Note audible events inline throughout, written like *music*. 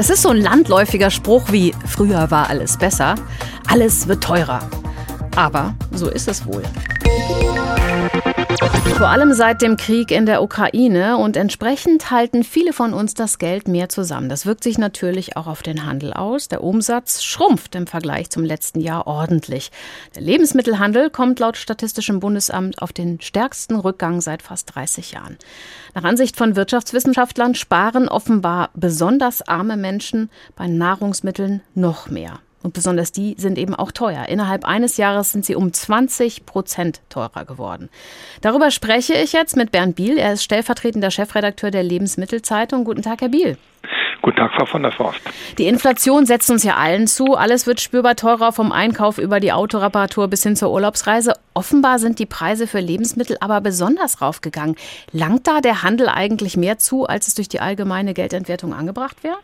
Es ist so ein landläufiger Spruch wie früher war alles besser, alles wird teurer. Aber so ist es wohl. Vor allem seit dem Krieg in der Ukraine und entsprechend halten viele von uns das Geld mehr zusammen. Das wirkt sich natürlich auch auf den Handel aus. Der Umsatz schrumpft im Vergleich zum letzten Jahr ordentlich. Der Lebensmittelhandel kommt laut Statistischem Bundesamt auf den stärksten Rückgang seit fast 30 Jahren. Nach Ansicht von Wirtschaftswissenschaftlern sparen offenbar besonders arme Menschen bei Nahrungsmitteln noch mehr. Und besonders die sind eben auch teuer. Innerhalb eines Jahres sind sie um 20 Prozent teurer geworden. Darüber spreche ich jetzt mit Bernd Biel. Er ist stellvertretender Chefredakteur der Lebensmittelzeitung. Guten Tag, Herr Biel. Guten Tag, Frau von der Forst. Die Inflation setzt uns ja allen zu. Alles wird spürbar teurer, vom Einkauf über die Autoreparatur bis hin zur Urlaubsreise. Offenbar sind die Preise für Lebensmittel aber besonders raufgegangen. Langt da der Handel eigentlich mehr zu, als es durch die allgemeine Geldentwertung angebracht wäre?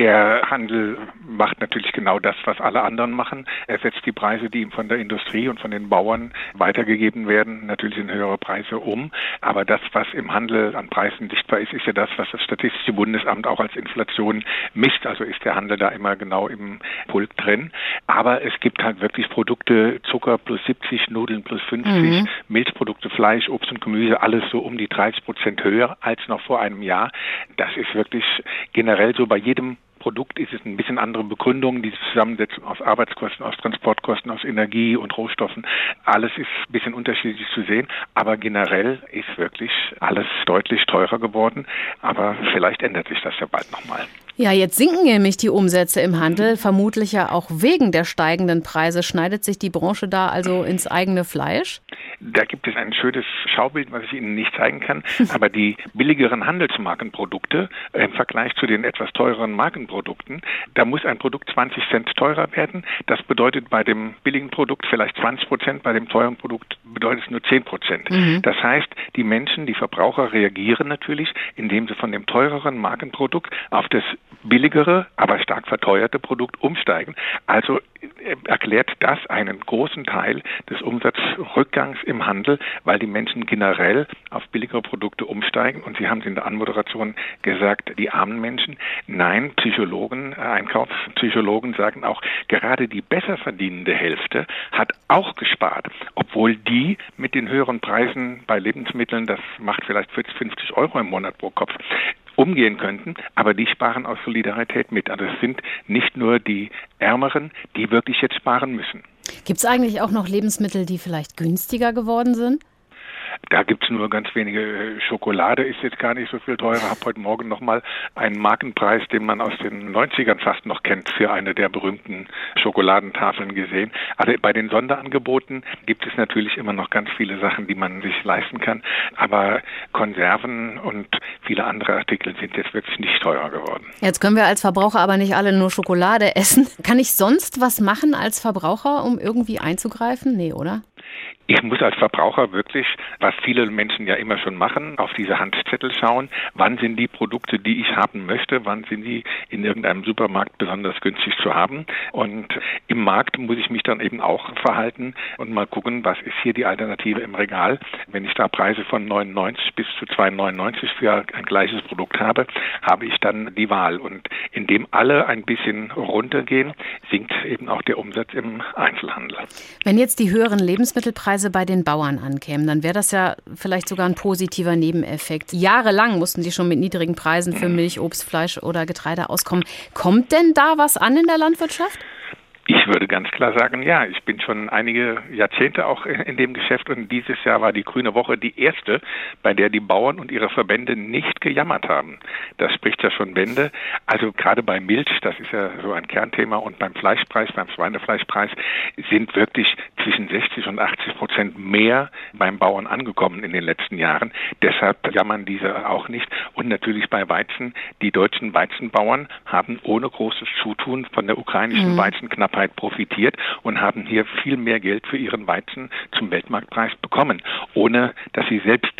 Der Handel macht natürlich genau das, was alle anderen machen. Er setzt die Preise, die ihm von der Industrie und von den Bauern weitergegeben werden, natürlich in höhere Preise um. Aber das, was im Handel an Preisen sichtbar ist, ist ja das, was das Statistische Bundesamt auch als Inflation misst. Also ist der Handel da immer genau im Pulk drin. Aber es gibt halt wirklich Produkte, Zucker plus 70, Nudeln plus 50, mhm. Milchprodukte, Fleisch, Obst und Gemüse, alles so um die 30 Prozent höher als noch vor einem Jahr. Das ist wirklich generell so bei jedem Produkt ist es ein bisschen andere Begründung, die Zusammensetzung aus Arbeitskosten, aus Transportkosten, aus Energie und Rohstoffen. Alles ist ein bisschen unterschiedlich zu sehen, aber generell ist wirklich alles deutlich teurer geworden. Aber vielleicht ändert sich das ja bald nochmal. Ja, jetzt sinken nämlich die Umsätze im Handel, vermutlich ja auch wegen der steigenden Preise. Schneidet sich die Branche da also ins eigene Fleisch? Da gibt es ein schönes Schaubild, was ich Ihnen nicht zeigen kann. *laughs* Aber die billigeren Handelsmarkenprodukte im Vergleich zu den etwas teureren Markenprodukten, da muss ein Produkt 20 Cent teurer werden. Das bedeutet bei dem billigen Produkt vielleicht 20 Prozent, bei dem teuren Produkt bedeutet es nur 10 Prozent. Mhm. Das heißt, die Menschen, die Verbraucher reagieren natürlich, indem sie von dem teureren Markenprodukt auf das billigere, aber stark verteuerte Produkt umsteigen. Also äh, erklärt das einen großen Teil des Umsatzrückgangs im Handel, weil die Menschen generell auf billigere Produkte umsteigen. Und Sie haben es in der Anmoderation gesagt, die armen Menschen. Nein, Psychologen, äh, Einkaufspsychologen sagen auch, gerade die besser verdienende Hälfte hat auch gespart, obwohl die mit den höheren Preisen bei Lebensmitteln, das macht vielleicht 40, 50 Euro im Monat pro Kopf, umgehen könnten, aber die sparen aus Solidarität mit. Also es sind nicht nur die Ärmeren, die wirklich jetzt sparen müssen. Gibt es eigentlich auch noch Lebensmittel, die vielleicht günstiger geworden sind? Da gibt es nur ganz wenige. Schokolade ist jetzt gar nicht so viel teurer. Habe heute Morgen nochmal einen Markenpreis, den man aus den 90ern fast noch kennt, für eine der berühmten Schokoladentafeln gesehen. Also bei den Sonderangeboten gibt es natürlich immer noch ganz viele Sachen, die man sich leisten kann. Aber Konserven und viele andere Artikel sind jetzt wirklich nicht teurer geworden. Jetzt können wir als Verbraucher aber nicht alle nur Schokolade essen. Kann ich sonst was machen als Verbraucher, um irgendwie einzugreifen? Nee, oder? Ich muss als Verbraucher wirklich, was viele Menschen ja immer schon machen, auf diese Handzettel schauen, wann sind die Produkte, die ich haben möchte, wann sind die in irgendeinem Supermarkt besonders günstig zu haben. Und im Markt muss ich mich dann eben auch verhalten und mal gucken, was ist hier die Alternative im Regal. Wenn ich da Preise von 99 bis zu 2,99 für ein gleiches Produkt habe, habe ich dann die Wahl. Und indem alle ein bisschen runtergehen, sinkt eben auch der Umsatz im Einzelhandel. Wenn jetzt die höheren Lebensmittelpreise Preise bei den Bauern ankämen, dann wäre das ja vielleicht sogar ein positiver Nebeneffekt. Jahrelang mussten die schon mit niedrigen Preisen für Milch, Obst, Fleisch oder Getreide auskommen. Kommt denn da was an in der Landwirtschaft? Ich würde ganz klar sagen, ja. Ich bin schon einige Jahrzehnte auch in dem Geschäft und dieses Jahr war die Grüne Woche die erste, bei der die Bauern und ihre Verbände nicht gejammert haben. Das spricht ja schon Bände. Also gerade bei Milch, das ist ja so ein Kernthema und beim Fleischpreis, beim Schweinefleischpreis sind wirklich zwischen 60 und 80 Prozent mehr beim Bauern angekommen in den letzten Jahren. Deshalb jammern diese auch nicht. Und natürlich bei Weizen. Die deutschen Weizenbauern haben ohne großes Zutun von der ukrainischen mhm. Weizenknappheit Weltweit profitiert und haben hier viel mehr Geld für ihren Weizen zum Weltmarktpreis bekommen, ohne dass sie selbst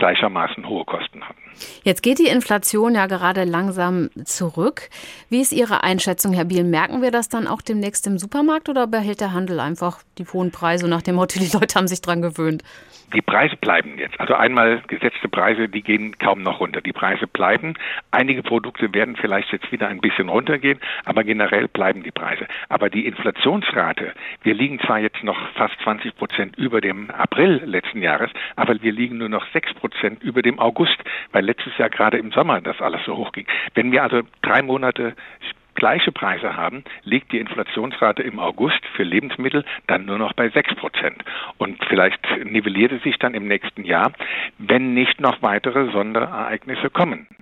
gleichermaßen hohe Kosten hatten. Jetzt geht die Inflation ja gerade langsam zurück. Wie ist Ihre Einschätzung, Herr Biel? Merken wir das dann auch demnächst im Supermarkt oder behält der Handel einfach die hohen Preise nach dem Motto, *laughs* die Leute haben sich dran gewöhnt? Die Preise bleiben jetzt. Also einmal gesetzte Preise, die gehen kaum noch runter. Die Preise bleiben. Einige Produkte werden vielleicht jetzt wieder ein bisschen runtergehen, aber generell bleiben die Preise. Aber die Inflationsrate, wir liegen zwar jetzt noch fast 20 Prozent über dem April letzten Jahres, aber wir liegen nur noch 6 Prozent über dem August, weil letztes Jahr gerade im Sommer das alles so hoch ging. Wenn wir also drei Monate gleiche Preise haben, liegt die Inflationsrate im August für Lebensmittel dann nur noch bei 6 Prozent. Und vielleicht nivelliert es sich dann im nächsten Jahr, wenn nicht noch weitere Sonderereignisse kommen.